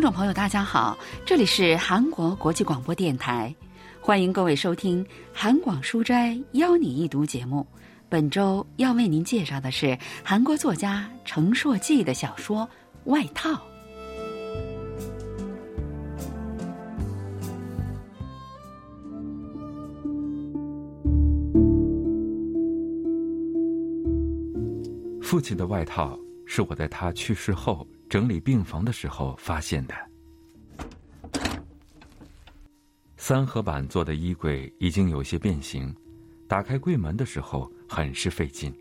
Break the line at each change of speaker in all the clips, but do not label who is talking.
听众朋友，大家好，这里是韩国国际广播电台，欢迎各位收听《韩广书斋邀你一读》节目。本周要为您介绍的是韩国作家程硕纪的小说《外套》。
父亲的外套是我在他去世后整理病房的时候发现的。三合板做的衣柜已经有些变形，打开柜门的时候很是费劲。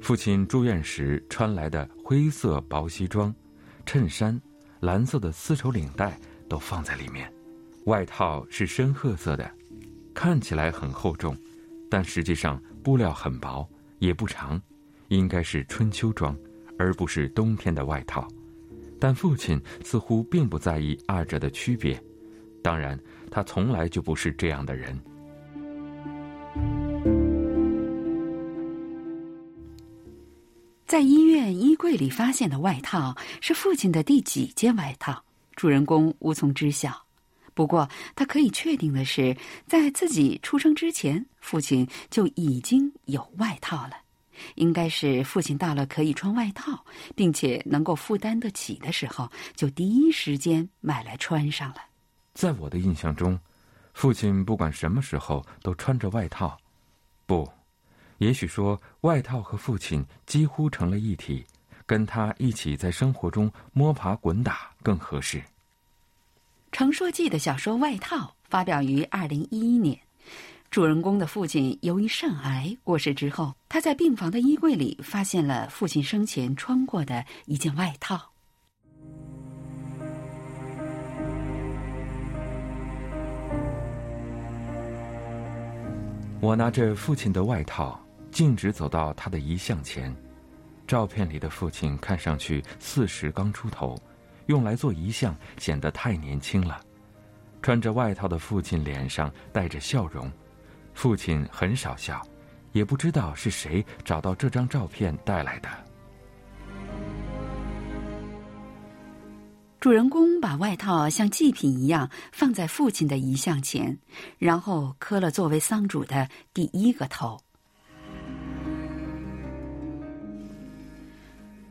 父亲住院时穿来的灰色薄西装、衬衫、蓝色的丝绸领带都放在里面，外套是深褐色的，看起来很厚重，但实际上布料很薄，也不长。应该是春秋装，而不是冬天的外套。但父亲似乎并不在意二者的区别。当然，他从来就不是这样的人。
在医院衣柜里发现的外套是父亲的第几件外套？主人公无从知晓。不过，他可以确定的是，在自己出生之前，父亲就已经有外套了。应该是父亲到了可以穿外套，并且能够负担得起的时候，就第一时间买来穿上了。
在我的印象中，父亲不管什么时候都穿着外套。不，也许说外套和父亲几乎成了一体，跟他一起在生活中摸爬滚打更合适。
程硕记的小说《外套》发表于二零一一年。主人公的父亲由于肾癌过世之后，他在病房的衣柜里发现了父亲生前穿过的一件外套。
我拿着父亲的外套，径直走到他的遗像前。照片里的父亲看上去四十刚出头，用来做遗像显得太年轻了。穿着外套的父亲脸上带着笑容。父亲很少笑，也不知道是谁找到这张照片带来的。
主人公把外套像祭品一样放在父亲的遗像前，然后磕了作为丧主的第一个头。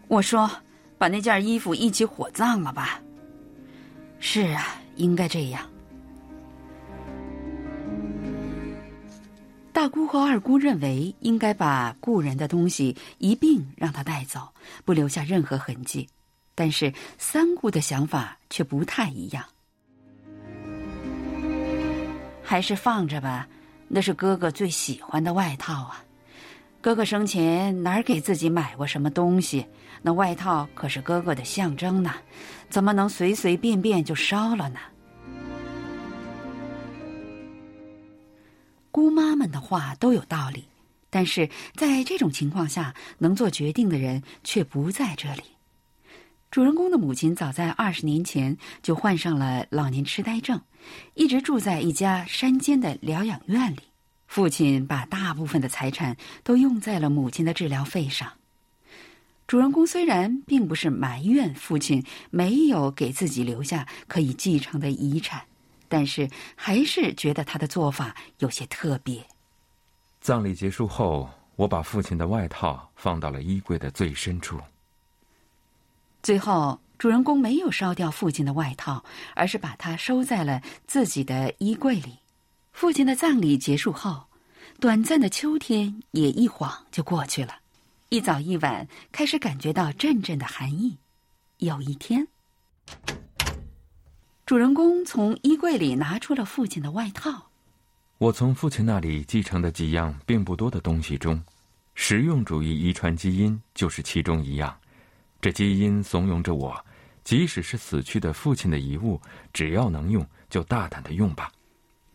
我说：“把那件衣服一起火葬了吧。”是啊，应该这样。大姑和二姑认为应该把故人的东西一并让他带走，不留下任何痕迹。但是三姑的想法却不太一样，还是放着吧。那是哥哥最喜欢的外套啊！哥哥生前哪儿给自己买过什么东西？那外套可是哥哥的象征呢，怎么能随随便便就烧了呢？姑妈们的话都有道理，但是在这种情况下，能做决定的人却不在这里。主人公的母亲早在二十年前就患上了老年痴呆症，一直住在一家山间的疗养院里。父亲把大部分的财产都用在了母亲的治疗费上。主人公虽然并不是埋怨父亲没有给自己留下可以继承的遗产。但是还是觉得他的做法有些特别。
葬礼结束后，我把父亲的外套放到了衣柜的最深处。
最后，主人公没有烧掉父亲的外套，而是把它收在了自己的衣柜里。父亲的葬礼结束后，短暂的秋天也一晃就过去了。一早一晚，开始感觉到阵阵的寒意。有一天。主人公从衣柜里拿出了父亲的外套。
我从父亲那里继承的几样并不多的东西中，实用主义遗传基因就是其中一样。这基因怂恿着我，即使是死去的父亲的遗物，只要能用，就大胆的用吧。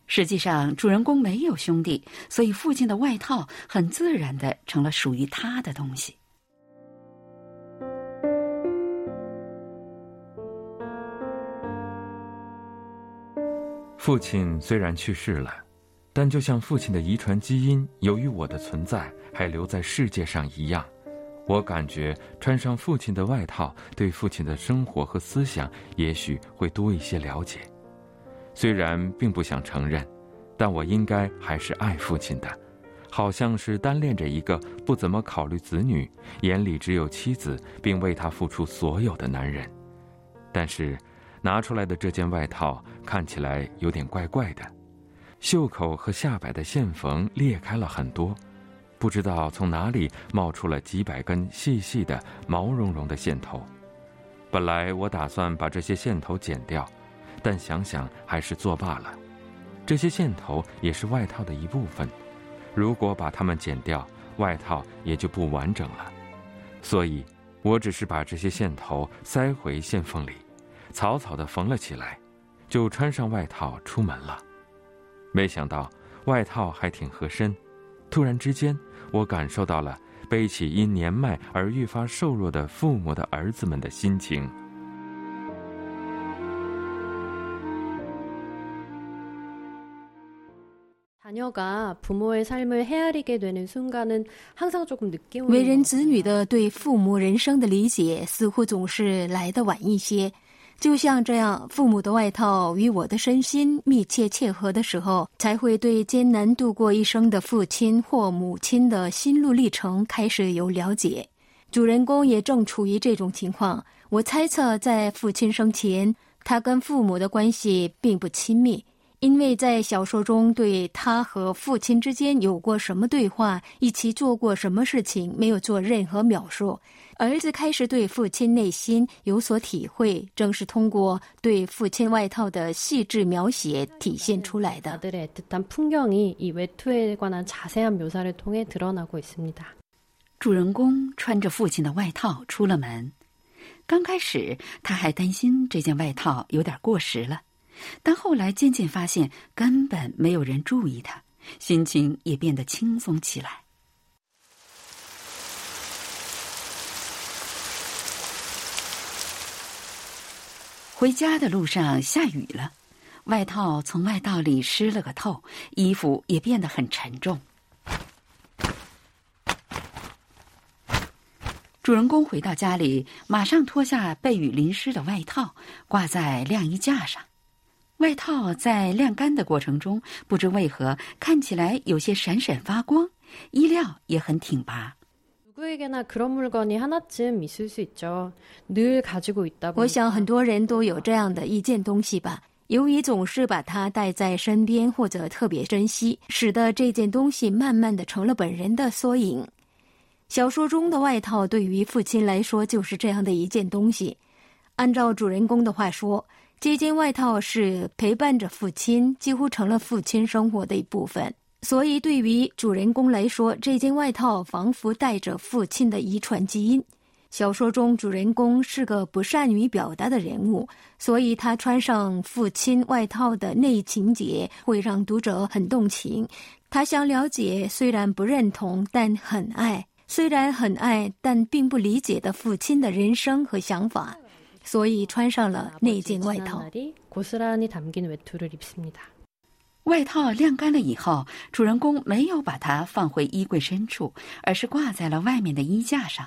实际上，主人公没有兄弟，所以父亲的外套很自然的成了属于他的东西。
父亲虽然去世了，但就像父亲的遗传基因由于我的存在还留在世界上一样，我感觉穿上父亲的外套，对父亲的生活和思想也许会多一些了解。虽然并不想承认，但我应该还是爱父亲的，好像是单恋着一个不怎么考虑子女、眼里只有妻子，并为他付出所有的男人。但是，拿出来的这件外套看起来有点怪怪的，袖口和下摆的线缝裂开了很多。不知道从哪里冒出了几百根细细的毛茸茸的线头，本来我打算把这些线头剪掉，但想想还是作罢了。这些线头也是外套的一部分，如果把它们剪掉，外套也就不完整了。所以，我只是把这些线头塞回线缝里，草草的缝了起来，就穿上外套出门了。没想到外套还挺合身，突然之间。我感受到了背起因年迈而愈发瘦弱的父母的儿子们的心情。
为人子女的对父母人生的理解，似乎总是来得晚一些。就像这样，父母的外套与我的身心密切切合的时候，才会对艰难度过一生的父亲或母亲的心路历程开始有了解。主人公也正处于这种情况。我猜测，在父亲生前，他跟父母的关系并不亲密。因为在小说中对他和父亲之间有过什么对话，一起做过什么事情，没有做任何描述。儿子开始对父亲内心有所体会，正是通过对父亲外套的细致描写体现出来的。
主人公穿着父亲的外套出了门，刚开始他还担心这件外套有点过时了。但后来渐渐发现根本没有人注意他，心情也变得轻松起来。回家的路上下雨了，外套从外套里湿了个透，衣服也变得很沉重。主人公回到家里，马上脱下被雨淋湿的外套，挂在晾衣架上。外套在晾干的过程中，不知为何看起来有些闪闪发光，衣料也很挺拔。
我想很多人都有这样的一件东西吧。由于总是把它带在身边或者特别珍惜，使得这件东西慢慢的成了本人的缩影。小说中的外套对于父亲来说就是这样的一件东西。按照主人公的话说。这件外套是陪伴着父亲，几乎成了父亲生活的一部分。所以，对于主人公来说，这件外套仿佛带着父亲的遗传基因。小说中，主人公是个不善于表达的人物，所以他穿上父亲外套的内情节会让读者很动情。他想了解，虽然不认同，但很爱；虽然很爱，但并不理解的父亲的人生和想法。所以穿上了那件外套。
外套晾干了以后，主人公没有把它放回衣柜深处，而是挂在了外面的衣架上。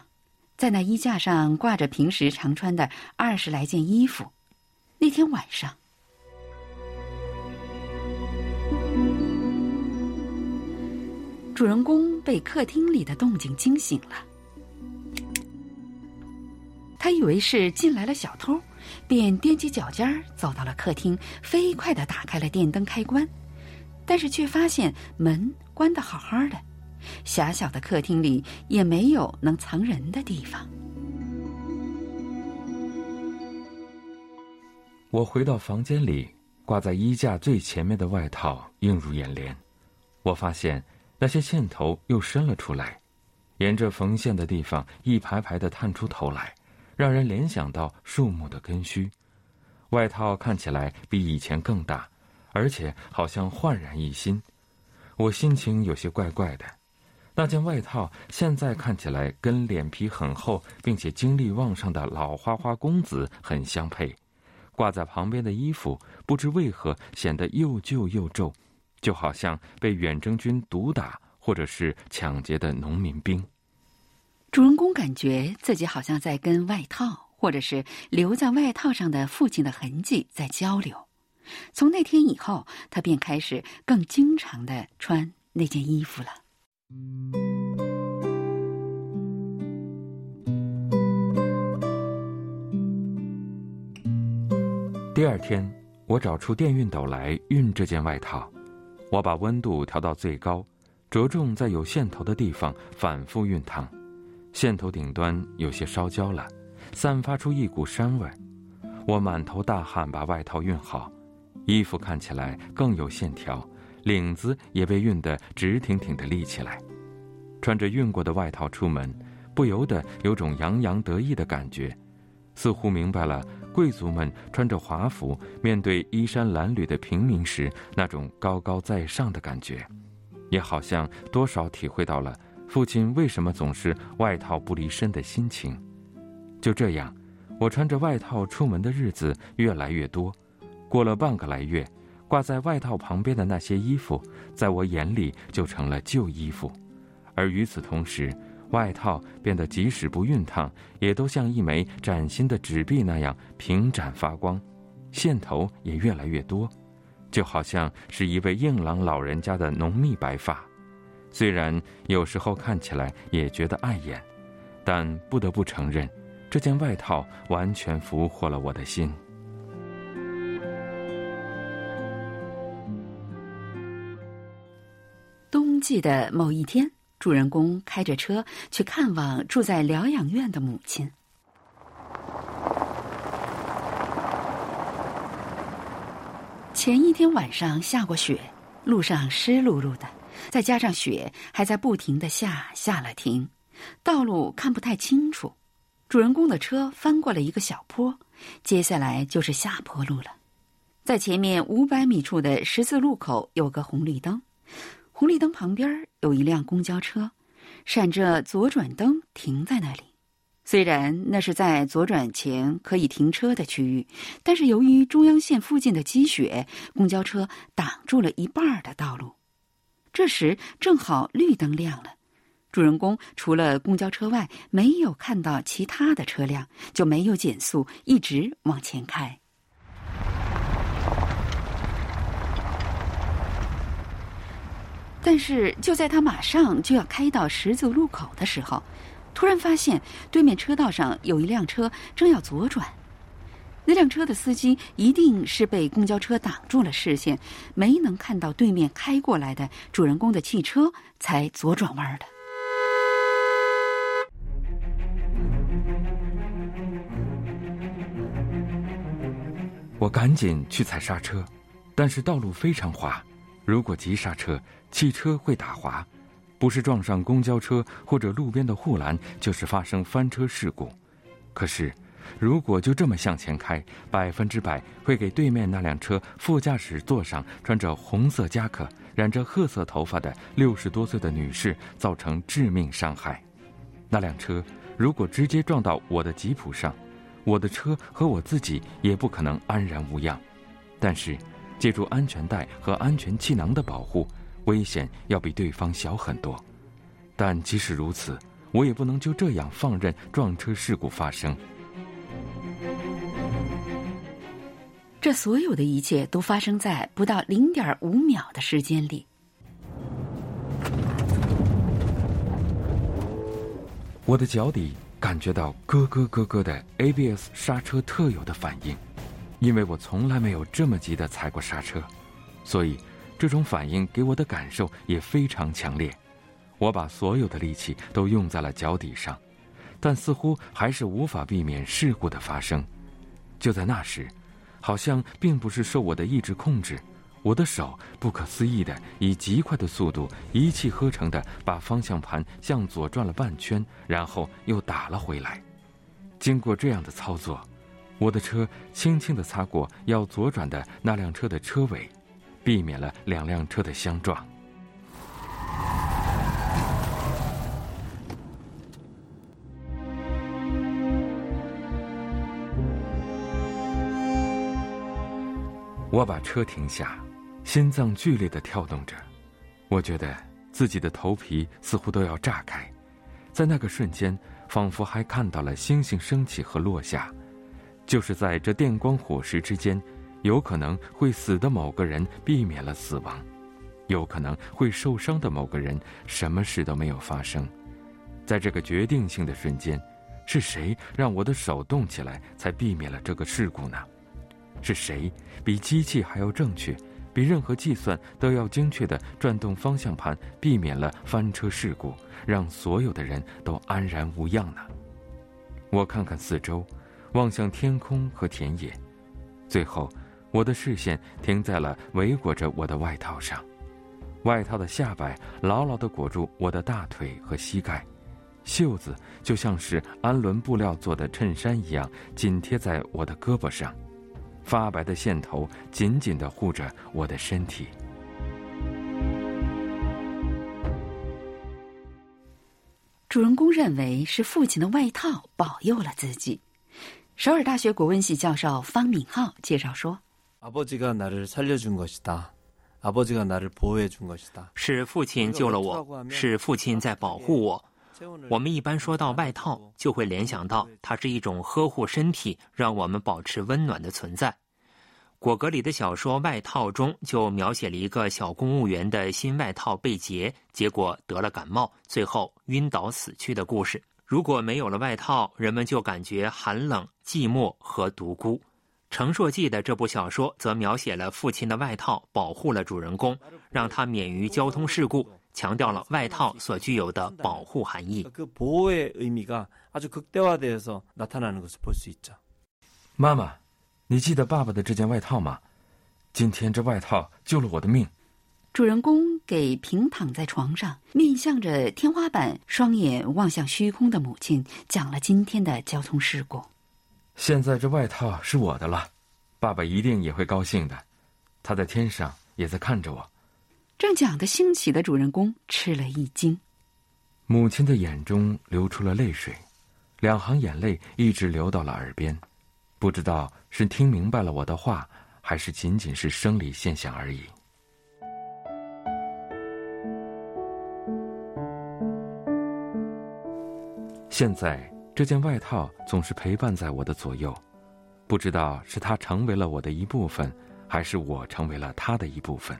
在那衣架上挂着平时常穿的二十来件衣服。那天晚上，主人公被客厅里的动静惊醒了。他以为是进来了小偷，便踮起脚尖走到了客厅，飞快的打开了电灯开关，但是却发现门关得好好的，狭小的客厅里也没有能藏人的地方。
我回到房间里，挂在衣架最前面的外套映入眼帘，我发现那些线头又伸了出来，沿着缝线的地方一排排的探出头来。让人联想到树木的根须，外套看起来比以前更大，而且好像焕然一新。我心情有些怪怪的。那件外套现在看起来跟脸皮很厚并且精力旺盛的老花花公子很相配，挂在旁边的衣服不知为何显得又旧又皱，就好像被远征军毒打或者是抢劫的农民兵。
主人公感觉自己好像在跟外套，或者是留在外套上的父亲的痕迹在交流。从那天以后，他便开始更经常的穿那件衣服了。
第二天，我找出电熨斗来熨这件外套。我把温度调到最高，着重在有线头的地方反复熨烫。线头顶端有些烧焦了，散发出一股膻味。我满头大汗把外套熨好，衣服看起来更有线条，领子也被熨得直挺挺的立起来。穿着熨过的外套出门，不由得有种洋洋得意的感觉，似乎明白了。贵族们穿着华服面对衣衫褴褛的平民时那种高高在上的感觉，也好像多少体会到了父亲为什么总是外套不离身的心情。就这样，我穿着外套出门的日子越来越多。过了半个来月，挂在外套旁边的那些衣服，在我眼里就成了旧衣服，而与此同时。外套变得即使不熨烫，也都像一枚崭新的纸币那样平展发光，线头也越来越多，就好像是一位硬朗老人家的浓密白发。虽然有时候看起来也觉得碍眼，但不得不承认，这件外套完全俘获了我的心。
冬季的某一天。主人公开着车去看望住在疗养院的母亲。前一天晚上下过雪，路上湿漉漉的，再加上雪还在不停的下，下了停，道路看不太清楚。主人公的车翻过了一个小坡，接下来就是下坡路了。在前面五百米处的十字路口有个红绿灯。红绿灯旁边有一辆公交车，闪着左转灯停在那里。虽然那是在左转前可以停车的区域，但是由于中央线附近的积雪，公交车挡住了一半的道路。这时正好绿灯亮了，主人公除了公交车外没有看到其他的车辆，就没有减速，一直往前开。但是就在他马上就要开到十字路口的时候，突然发现对面车道上有一辆车正要左转。那辆车的司机一定是被公交车挡住了视线，没能看到对面开过来的主人公的汽车，才左转弯的。
我赶紧去踩刹车，但是道路非常滑，如果急刹车。汽车会打滑，不是撞上公交车或者路边的护栏，就是发生翻车事故。可是，如果就这么向前开，百分之百会给对面那辆车副驾驶座上穿着红色夹克、染着褐色头发的六十多岁的女士造成致命伤害。那辆车如果直接撞到我的吉普上，我的车和我自己也不可能安然无恙。但是，借助安全带和安全气囊的保护。危险要比对方小很多，但即使如此，我也不能就这样放任撞车事故发生。
这所有的一切都发生在不到零点五秒的时间里。
我的脚底感觉到咯咯咯咯的 ABS 刹车特有的反应，因为我从来没有这么急的踩过刹车，所以。这种反应给我的感受也非常强烈，我把所有的力气都用在了脚底上，但似乎还是无法避免事故的发生。就在那时，好像并不是受我的意志控制，我的手不可思议的以极快的速度一气呵成的把方向盘向左转了半圈，然后又打了回来。经过这样的操作，我的车轻轻的擦过要左转的那辆车的车尾。避免了两辆车的相撞。我把车停下，心脏剧烈的跳动着，我觉得自己的头皮似乎都要炸开。在那个瞬间，仿佛还看到了星星升起和落下。就是在这电光火石之间，有可能会死的某个人避免了死亡，有可能会受伤的某个人什么事都没有发生。在这个决定性的瞬间，是谁让我的手动起来，才避免了这个事故呢？是谁比机器还要正确，比任何计算都要精确的转动方向盘，避免了翻车事故，让所有的人都安然无恙呢？我看看四周。望向天空和田野，最后，我的视线停在了围裹着我的外套上。外套的下摆牢牢地裹住我的大腿和膝盖，袖子就像是安伦布料做的衬衫一样紧贴在我的胳膊上，发白的线头紧紧地护着我的身体。
主人公认为是父亲的外套保佑了自己。首尔大学国文系教授方敏浩介绍说：“
是父亲救了我，是父亲在保护我。我们一般说到外套，就会联想到它是一种呵护身体、让我们保持温暖的存在。果戈里的小说《外套》中就描写了一个小公务员的新外套被劫，结果得了感冒，最后晕倒死去的故事。”如果没有了外套，人们就感觉寒冷、寂寞和独孤。程硕记的这部小说则描写了父亲的外套保护了主人公，让他免于交通事故，强调了外套所具有的保护含义。
妈妈，你记得爸爸的这件外套吗？今天这外套救了我的命。
主人公给平躺在床上、面向着天花板、双眼望向虚空的母亲讲了今天的交通事故。
现在这外套是我的了，爸爸一定也会高兴的。他在天上也在看着我。
正讲得兴起的主人公吃了一惊，
母亲的眼中流出了泪水，两行眼泪一直流到了耳边，不知道是听明白了我的话，还是仅仅是生理现象而已。现在这件外套总是陪伴在我的左右，不知道是它成为了我的一部分，还是我成为了它的一部分。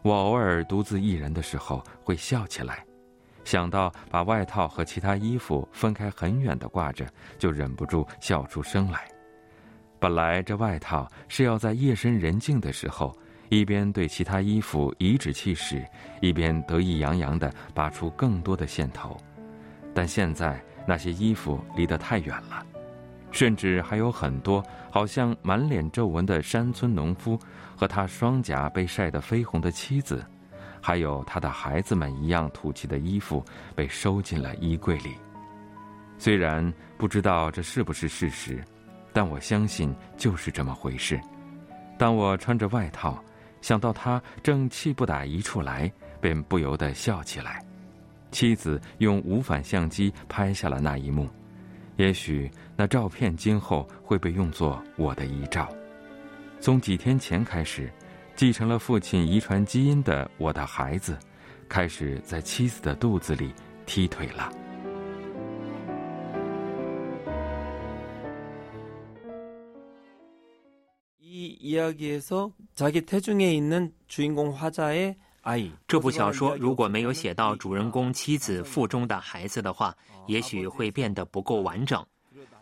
我偶尔独自一人的时候会笑起来，想到把外套和其他衣服分开很远的挂着，就忍不住笑出声来。本来这外套是要在夜深人静的时候，一边对其他衣服颐指气使，一边得意洋洋地拔出更多的线头。但现在那些衣服离得太远了，甚至还有很多好像满脸皱纹的山村农夫和他双颊被晒得绯红的妻子，还有他的孩子们一样土气的衣服被收进了衣柜里。虽然不知道这是不是事实，但我相信就是这么回事。当我穿着外套，想到他正气不打一处来，便不由得笑起来。妻子用无反相机拍下了那一幕，也许那照片今后会被用作我的遗照。从几天前开始，继承了父亲遗传基因的我的孩子，开始在妻子的肚子里踢腿了。
이이야기에서자기태중에있는주인공화자의
这部小说如果没有写到主人公妻子腹中的孩子的话，也许会变得不够完整。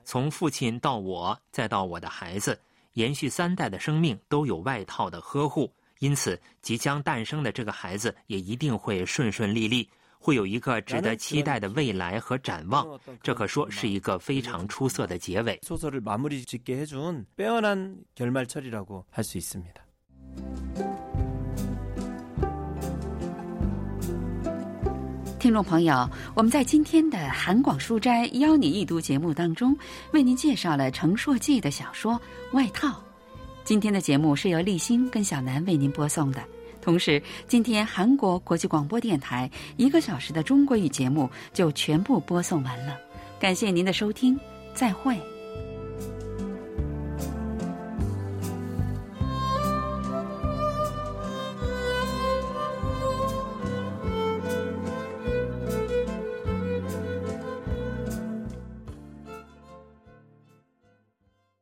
从父亲到我，再到我的孩子，延续三代的生命都有外套的呵护，因此即将诞生的这个孩子也一定会顺顺利利，会有一个值得期待的未来和展望。这可说是一个非常出色的结尾。
听众朋友，我们在今天的韩广书斋邀你一读节目当中，为您介绍了程硕记的小说《外套》。今天的节目是由立新跟小南为您播送的，同时，今天韩国国际广播电台一个小时的中国语节目就全部播送完了。感谢您的收听，再会。